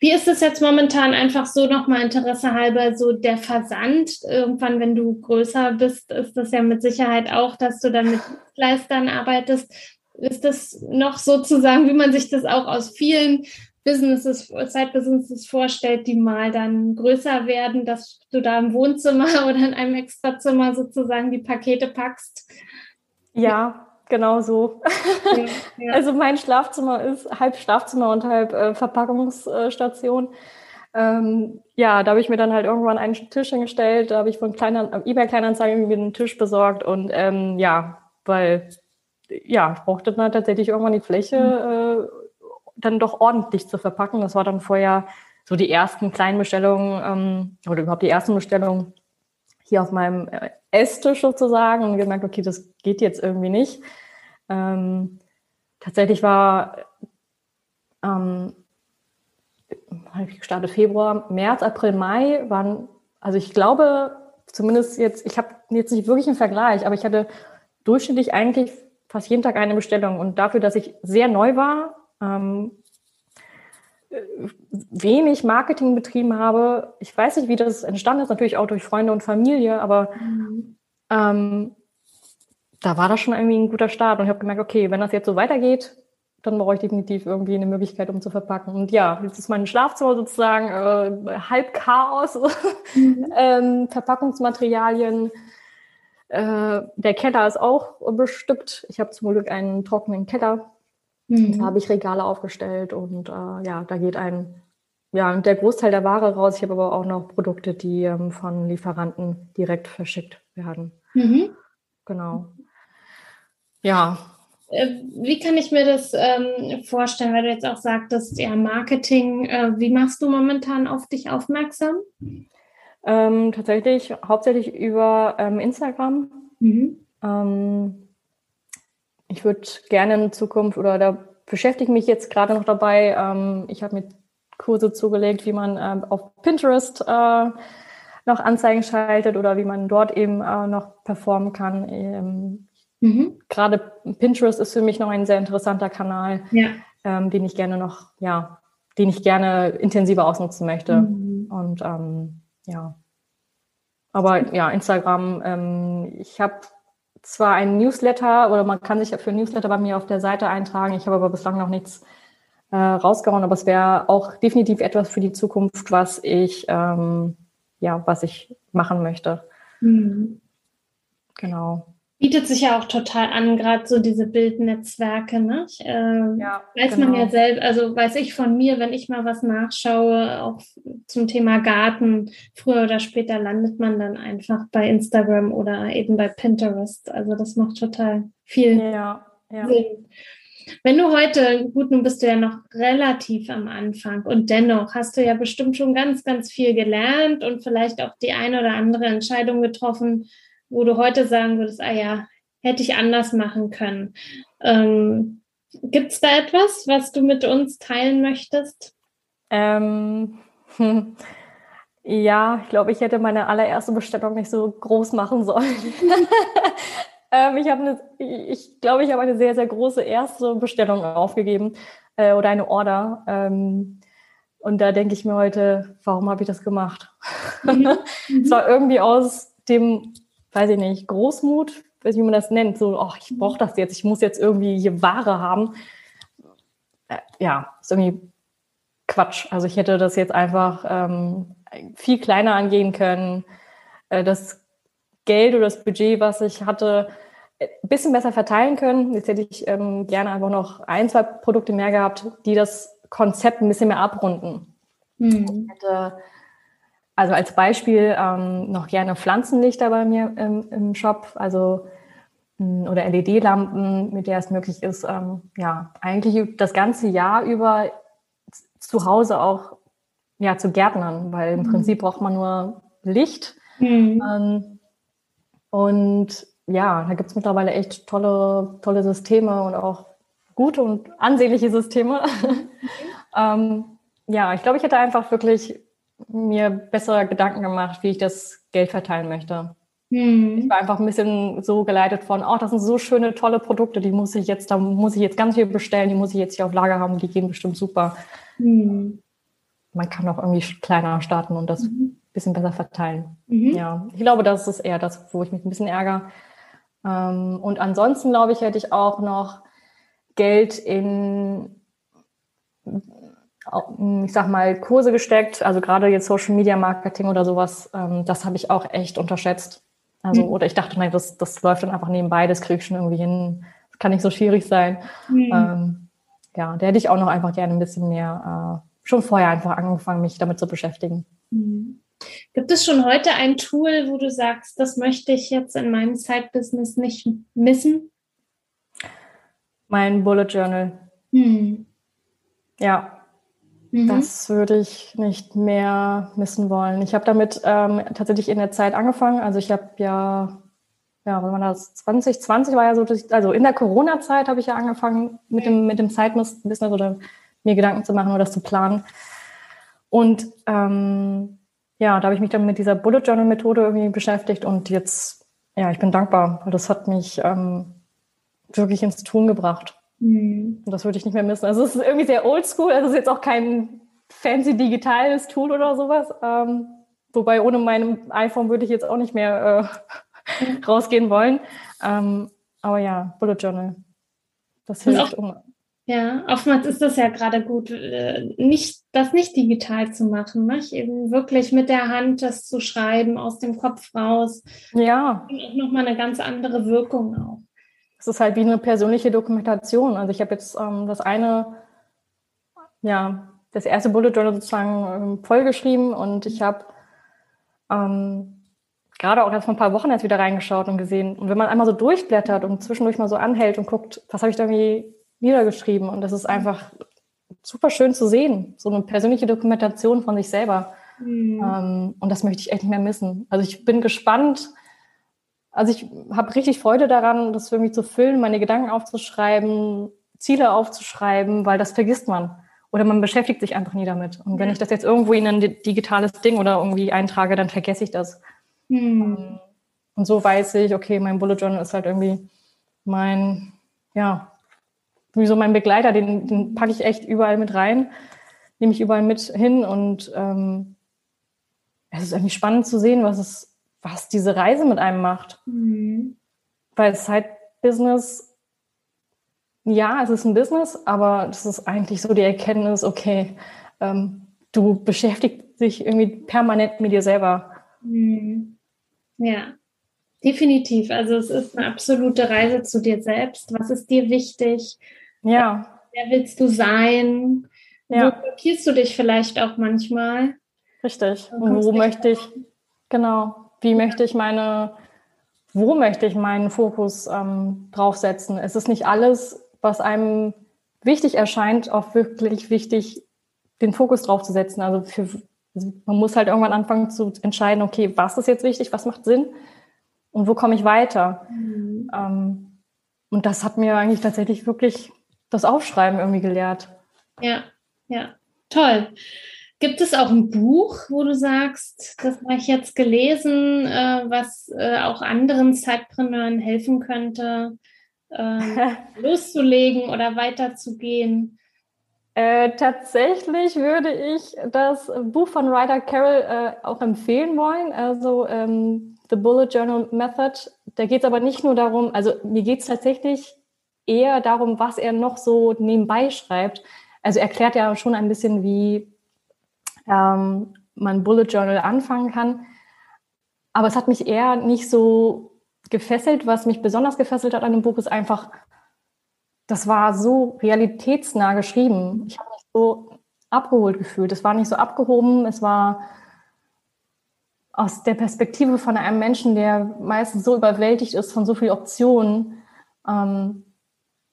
A: Wie ist es jetzt momentan einfach so nochmal Interesse halber, so der Versand? Irgendwann, wenn du größer bist, ist das ja mit Sicherheit auch, dass du dann mit Leistern arbeitest. Ist das noch sozusagen, wie man sich das auch aus vielen Businesses, Side-Businesses vorstellt, die mal dann größer werden, dass du da im Wohnzimmer oder in einem Extrazimmer sozusagen die Pakete packst?
B: Ja, genau so. Ja, ja. Also mein Schlafzimmer ist halb Schlafzimmer und halb äh, Verpackungsstation. Ähm, ja, da habe ich mir dann halt irgendwann einen Tisch hingestellt, da habe ich von kleiner, eBay-Kleinanzeigen mir einen Tisch besorgt und ähm, ja, weil ja, ich brauchte dann tatsächlich irgendwann die Fläche, mhm. äh, dann doch ordentlich zu verpacken. Das war dann vorher so die ersten kleinen Bestellungen ähm, oder überhaupt die ersten Bestellungen hier auf meinem äh, Esstisch sozusagen und gemerkt, okay, das geht jetzt irgendwie nicht. Ähm, tatsächlich war ähm, ich gestartet Februar, März, April, Mai waren, also ich glaube, zumindest jetzt, ich habe jetzt nicht wirklich einen Vergleich, aber ich hatte durchschnittlich eigentlich fast jeden Tag eine Bestellung und dafür, dass ich sehr neu war, ähm, wenig Marketing betrieben habe. Ich weiß nicht, wie das entstanden ist, natürlich auch durch Freunde und Familie, aber mhm. ähm, da war das schon irgendwie ein guter Start und ich habe gemerkt, okay, wenn das jetzt so weitergeht, dann brauche ich definitiv irgendwie eine Möglichkeit, um zu verpacken. Und ja, jetzt ist mein Schlafzimmer sozusagen äh, halb Chaos, mhm. ähm, Verpackungsmaterialien. Äh, der Keller ist auch bestückt. Ich habe zum Glück einen trockenen Keller Mhm. Da habe ich Regale aufgestellt und äh, ja, da geht ein, ja, der Großteil der Ware raus. Ich habe aber auch noch Produkte, die ähm, von Lieferanten direkt verschickt werden. Mhm. Genau. Ja.
A: Äh, wie kann ich mir das ähm, vorstellen, weil du jetzt auch sagtest, ja, Marketing, äh, wie machst du momentan auf dich aufmerksam?
B: Ähm, tatsächlich hauptsächlich über ähm, Instagram. Mhm. Ich würde gerne in Zukunft oder da beschäftige mich jetzt gerade noch dabei. Ähm, ich habe mir Kurse zugelegt, wie man ähm, auf Pinterest äh, noch Anzeigen schaltet oder wie man dort eben äh, noch performen kann. Ähm, mhm. Gerade Pinterest ist für mich noch ein sehr interessanter Kanal, ja. ähm, den ich gerne noch, ja, den ich gerne intensiver ausnutzen möchte. Mhm. Und ähm, ja. Aber ja, Instagram, ähm, ich habe zwar ein Newsletter oder man kann sich für Newsletter bei mir auf der Seite eintragen. Ich habe aber bislang noch nichts äh, rausgehauen, aber es wäre auch definitiv etwas für die Zukunft, was ich ähm, ja, was ich machen möchte. Mhm. Genau
A: bietet sich ja auch total an, gerade so diese Bildnetzwerke. Ne? Ich, äh, ja, weiß genau. man ja selbst, also weiß ich von mir, wenn ich mal was nachschaue, auch zum Thema Garten, früher oder später landet man dann einfach bei Instagram oder eben bei Pinterest. Also das macht total viel ja, ja. Sinn. Wenn du heute, gut, nun bist du ja noch relativ am Anfang und dennoch hast du ja bestimmt schon ganz, ganz viel gelernt und vielleicht auch die eine oder andere Entscheidung getroffen, wo du heute sagen würdest, ah ja, hätte ich anders machen können. Ähm, Gibt es da etwas, was du mit uns teilen möchtest?
B: Ähm, hm, ja, ich glaube, ich hätte meine allererste Bestellung nicht so groß machen sollen. Ähm, ich eine, ich glaube, ich habe eine sehr, sehr große erste Bestellung aufgegeben äh, oder eine Order. Ähm, und da denke ich mir heute, warum habe ich das gemacht? Mhm. es war irgendwie aus dem, weiß ich nicht, Großmut, weiß nicht, wie man das nennt, so, ach, ich brauche das jetzt, ich muss jetzt irgendwie hier Ware haben. Äh, ja, ist irgendwie Quatsch. Also ich hätte das jetzt einfach ähm, viel kleiner angehen können. Äh, das Geld oder das Budget, was ich hatte, ein äh, bisschen besser verteilen können. Jetzt hätte ich ähm, gerne einfach noch ein, zwei Produkte mehr gehabt, die das Konzept ein bisschen mehr abrunden. Mhm. Hätte, also als Beispiel ähm, noch gerne Pflanzenlichter bei mir im, im Shop, also hm, oder LED-Lampen, mit der es möglich ist, ähm, ja, eigentlich das ganze Jahr über zu Hause auch ja, zu Gärtnern, weil im mhm. Prinzip braucht man nur Licht. Mhm. Ähm, und ja, da gibt es mittlerweile echt tolle, tolle Systeme und auch gute und ansehnliche Systeme. ähm, ja, ich glaube, ich hätte einfach wirklich mir bessere Gedanken gemacht, wie ich das Geld verteilen möchte. Mhm. Ich war einfach ein bisschen so geleitet von, oh, das sind so schöne, tolle Produkte, die muss ich jetzt, da muss ich jetzt ganz viel bestellen, die muss ich jetzt hier auf Lager haben, die gehen bestimmt super. Mhm. Man kann auch irgendwie kleiner starten und das mhm. ein bisschen besser verteilen. Mhm. Ja, ich glaube, das ist eher das, wo ich mich ein bisschen ärgere. Ähm, und ansonsten, glaube ich, hätte ich auch noch Geld in, ich sag mal, Kurse gesteckt, also gerade jetzt Social Media Marketing oder sowas, ähm, das habe ich auch echt unterschätzt. Also, mhm. oder ich dachte, nein, das, das läuft dann einfach nebenbei, das kriege ich schon irgendwie hin. Das kann nicht so schwierig sein. Mhm. Ähm, ja, da hätte ich auch noch einfach gerne ein bisschen mehr, äh, schon vorher einfach angefangen, mich damit zu beschäftigen.
A: Mhm. Gibt es schon heute ein Tool, wo du sagst, das möchte ich jetzt in meinem Side-Business nicht missen?
B: Mein Bullet Journal. Mhm. Ja, mhm. das würde ich nicht mehr missen wollen. Ich habe damit ähm, tatsächlich in der Zeit angefangen. Also ich habe ja, ja, wann war das? 2020 war ja so, also in der Corona-Zeit habe ich ja angefangen mit dem, mit dem Side-Business oder mir Gedanken zu machen oder das zu planen. Und ähm, ja, da habe ich mich dann mit dieser Bullet Journal Methode irgendwie beschäftigt und jetzt, ja, ich bin dankbar, weil das hat mich ähm, wirklich ins Tun gebracht. Mhm. Das würde ich nicht mehr missen. Also es ist irgendwie sehr oldschool. Es ist jetzt auch kein fancy digitales Tool oder sowas. Ähm, wobei ohne meinem iPhone würde ich jetzt auch nicht mehr äh, rausgehen wollen. Ähm, aber ja, Bullet Journal. Das hilft, um
A: ja, oftmals ist das ja gerade gut, äh, nicht, das nicht digital zu machen, nicht? eben wirklich mit der Hand das zu schreiben, aus dem Kopf raus.
B: Ja.
A: Und auch nochmal eine ganz andere Wirkung auch.
B: Es ist halt wie eine persönliche Dokumentation. Also ich habe jetzt ähm, das eine, ja, das erste Bullet Journal sozusagen ähm, vollgeschrieben und ich habe ähm, gerade auch erst vor ein paar Wochen erst wieder reingeschaut und gesehen. Und wenn man einmal so durchblättert und zwischendurch mal so anhält und guckt, was habe ich da irgendwie niedergeschrieben. Und das ist einfach super schön zu sehen. So eine persönliche Dokumentation von sich selber. Mhm. Ähm, und das möchte ich echt nicht mehr missen. Also ich bin gespannt. Also ich habe richtig Freude daran, das irgendwie zu füllen, meine Gedanken aufzuschreiben, Ziele aufzuschreiben, weil das vergisst man. Oder man beschäftigt sich einfach nie damit. Und wenn ich das jetzt irgendwo in ein digitales Ding oder irgendwie eintrage, dann vergesse ich das. Mhm. Und so weiß ich, okay, mein Bullet Journal ist halt irgendwie mein, ja, wie so mein Begleiter, den, den packe ich echt überall mit rein, nehme ich überall mit hin und ähm, es ist irgendwie spannend zu sehen, was es, was diese Reise mit einem macht. Mhm. Weil Side-Business, ja, es ist ein Business, aber das ist eigentlich so die Erkenntnis, okay, ähm, du beschäftigst dich irgendwie permanent mit dir selber.
A: Mhm. Ja, definitiv. Also es ist eine absolute Reise zu dir selbst. Was ist dir wichtig?
B: Ja.
A: Wer willst du sein? Ja. Wo blockierst du dich vielleicht auch manchmal?
B: Richtig. Und wo möchte ich, genau, wie möchte ich meine, wo möchte ich meinen Fokus ähm, draufsetzen? Es ist nicht alles, was einem wichtig erscheint, auch wirklich wichtig, den Fokus draufzusetzen. Also für, man muss halt irgendwann anfangen zu entscheiden, okay, was ist jetzt wichtig, was macht Sinn und wo komme ich weiter? Mhm. Ähm, und das hat mir eigentlich tatsächlich wirklich das Aufschreiben irgendwie gelehrt.
A: Ja, ja, toll. Gibt es auch ein Buch, wo du sagst, das habe ich jetzt gelesen, äh, was äh, auch anderen Zeitpreneuren helfen könnte, äh, loszulegen oder weiterzugehen?
B: Äh, tatsächlich würde ich das Buch von Ryder Carroll äh, auch empfehlen wollen, also ähm, The Bullet Journal Method. Da geht es aber nicht nur darum, also mir geht es tatsächlich eher darum, was er noch so nebenbei schreibt. Also erklärt ja schon ein bisschen, wie ähm, man Bullet Journal anfangen kann. Aber es hat mich eher nicht so gefesselt. Was mich besonders gefesselt hat an dem Buch ist einfach, das war so realitätsnah geschrieben. Ich habe mich so abgeholt gefühlt. Es war nicht so abgehoben. Es war aus der Perspektive von einem Menschen, der meistens so überwältigt ist von so vielen Optionen. Ähm,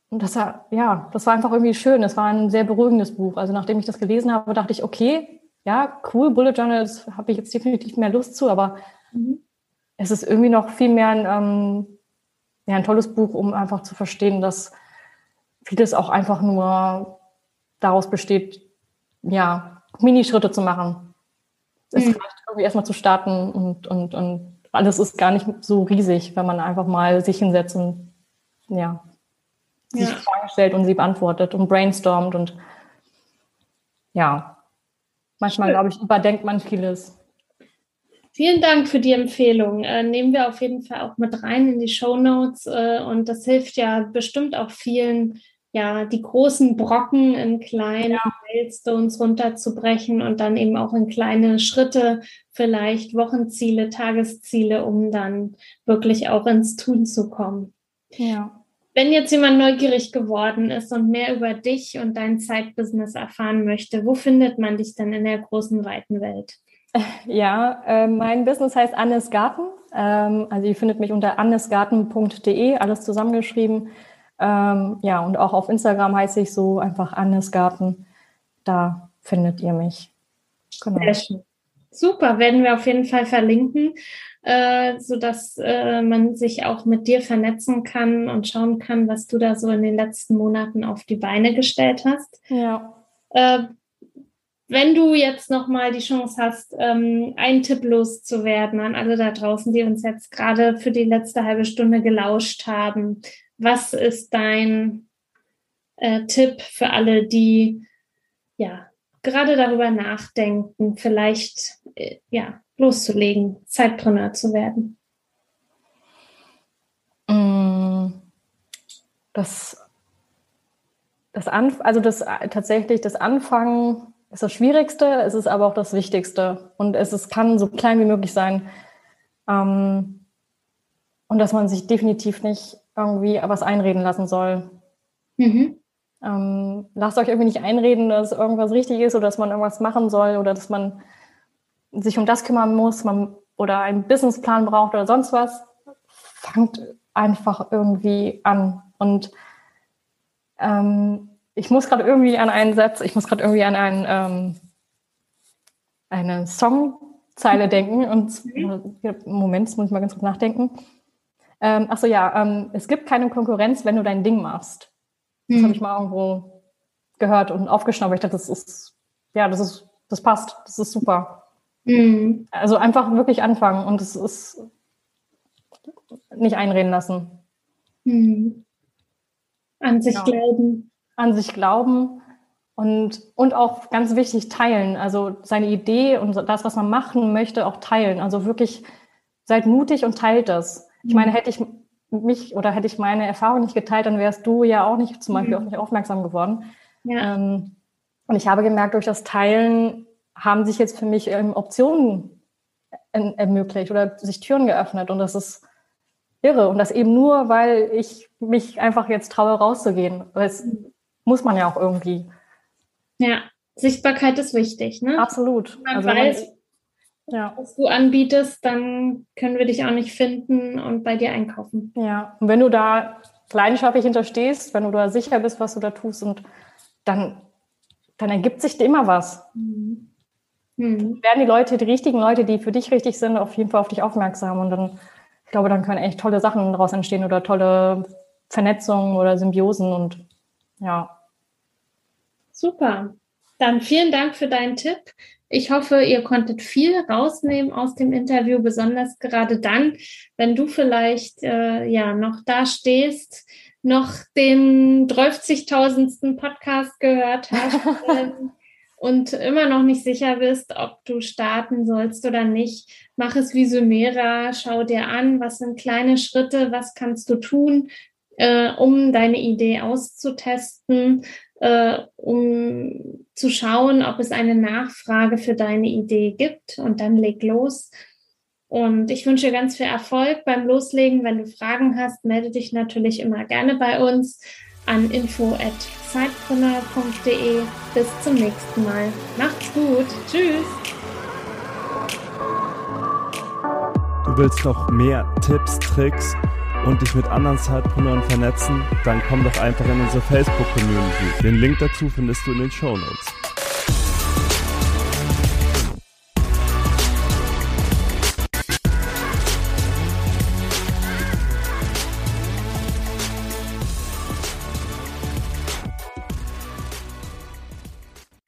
B: und das ja, das war einfach irgendwie schön. Es war ein sehr beruhigendes Buch. Also nachdem ich das gelesen habe, dachte ich, okay, ja, cool, Bullet Journals habe ich jetzt definitiv mehr Lust zu, aber mhm. es ist irgendwie noch viel mehr ein, ähm, ja, ein tolles Buch, um einfach zu verstehen, dass vieles auch einfach nur daraus besteht, ja, Minischritte zu machen. Es mhm. reicht irgendwie erstmal zu starten und, und, und alles ist gar nicht so riesig, wenn man einfach mal sich hinsetzt und ja, sich ja. Fragen stellt und sie beantwortet und brainstormt und ja, Manchmal, glaube ich, überdenkt man vieles.
A: Vielen Dank für die Empfehlung. Äh, nehmen wir auf jeden Fall auch mit rein in die Show Notes. Äh, und das hilft ja bestimmt auch vielen, ja, die großen Brocken in kleine ja. Milestones runterzubrechen und dann eben auch in kleine Schritte, vielleicht Wochenziele, Tagesziele, um dann wirklich auch ins Tun zu kommen.
B: Ja.
A: Wenn jetzt jemand neugierig geworden ist und mehr über dich und dein Zeitbusiness erfahren möchte, wo findet man dich denn in der großen, weiten Welt?
B: Ja, äh, mein Business heißt Annes Garten. Ähm, also ihr findet mich unter annesgarten.de, alles zusammengeschrieben. Ähm, ja, und auch auf Instagram heiße ich so einfach Annes Garten. Da findet ihr mich.
A: Genau. Sehr schön. Super, werden wir auf jeden Fall verlinken, äh, sodass äh, man sich auch mit dir vernetzen kann und schauen kann, was du da so in den letzten Monaten auf die Beine gestellt hast.
B: Ja.
A: Äh, wenn du jetzt nochmal die Chance hast, ähm, einen Tipp loszuwerden an alle da draußen, die uns jetzt gerade für die letzte halbe Stunde gelauscht haben, was ist dein äh, Tipp für alle, die ja gerade darüber nachdenken, vielleicht äh, ja, loszulegen, Zeitpreneur zu werden?
B: Mm, das, das Anf also das tatsächlich das Anfangen ist das Schwierigste, es ist aber auch das Wichtigste und es ist, kann so klein wie möglich sein. Ähm, und dass man sich definitiv nicht irgendwie was einreden lassen soll. Mhm. Ähm, lasst euch irgendwie nicht einreden, dass irgendwas richtig ist oder dass man irgendwas machen soll oder dass man sich um das kümmern muss man, oder einen Businessplan braucht oder sonst was. Fangt einfach irgendwie an. Und ähm, ich muss gerade irgendwie an einen Satz, ich muss gerade irgendwie an einen, ähm, eine Songzeile denken. Und Moment, jetzt muss ich mal ganz kurz nachdenken. Ähm, ach so, ja, ähm, es gibt keine Konkurrenz, wenn du dein Ding machst. Das hm. habe ich mal irgendwo gehört und aufgeschnappt. Ich dachte, das ist, ja, das ist, das passt, das ist super. Hm. Also einfach wirklich anfangen und es ist nicht einreden lassen.
A: Hm. An sich genau. glauben.
B: An sich glauben und, und auch ganz wichtig teilen. Also seine Idee und das, was man machen möchte, auch teilen. Also wirklich seid mutig und teilt das. Ich hm. meine, hätte ich mich oder hätte ich meine Erfahrung nicht geteilt, dann wärst du ja auch nicht zum Beispiel mhm. auf mich aufmerksam geworden. Ja. Ähm, und ich habe gemerkt, durch das Teilen haben sich jetzt für mich ähm, Optionen ermöglicht oder sich Türen geöffnet. Und das ist irre. Und das eben nur, weil ich mich einfach jetzt traue, rauszugehen. Das muss man ja auch irgendwie.
A: Ja, Sichtbarkeit ist wichtig, ne?
B: Absolut.
A: Man also weiß, ja. was du anbietest, dann können wir dich auch nicht finden und bei dir einkaufen.
B: Ja, und wenn du da leidenschaftlich hinterstehst, wenn du da sicher bist, was du da tust, und dann, dann ergibt sich dir immer was. Mhm. Mhm. Werden die Leute, die richtigen Leute, die für dich richtig sind, auf jeden Fall auf dich aufmerksam und dann, ich glaube, dann können echt tolle Sachen daraus entstehen oder tolle Vernetzungen oder Symbiosen und ja.
A: Super. Dann vielen Dank für deinen Tipp. Ich hoffe, ihr konntet viel rausnehmen aus dem Interview, besonders gerade dann, wenn du vielleicht äh, ja noch da stehst, noch den 30.000. Podcast gehört hast ähm, und immer noch nicht sicher bist, ob du starten sollst oder nicht. Mach es wie Sumera, schau dir an, was sind kleine Schritte, was kannst du tun, äh, um deine Idee auszutesten äh, um zu schauen, ob es eine Nachfrage für deine Idee gibt und dann leg los. Und ich wünsche ganz viel Erfolg beim Loslegen. Wenn du Fragen hast, melde dich natürlich immer gerne bei uns an info@zeitpreneur.de. Bis zum nächsten Mal. Macht's gut. Tschüss.
C: Du willst noch mehr Tipps, Tricks und dich mit anderen Zeitpreneuren vernetzen, dann komm doch einfach in unsere Facebook-Community. Den Link dazu findest du in den Show Notes.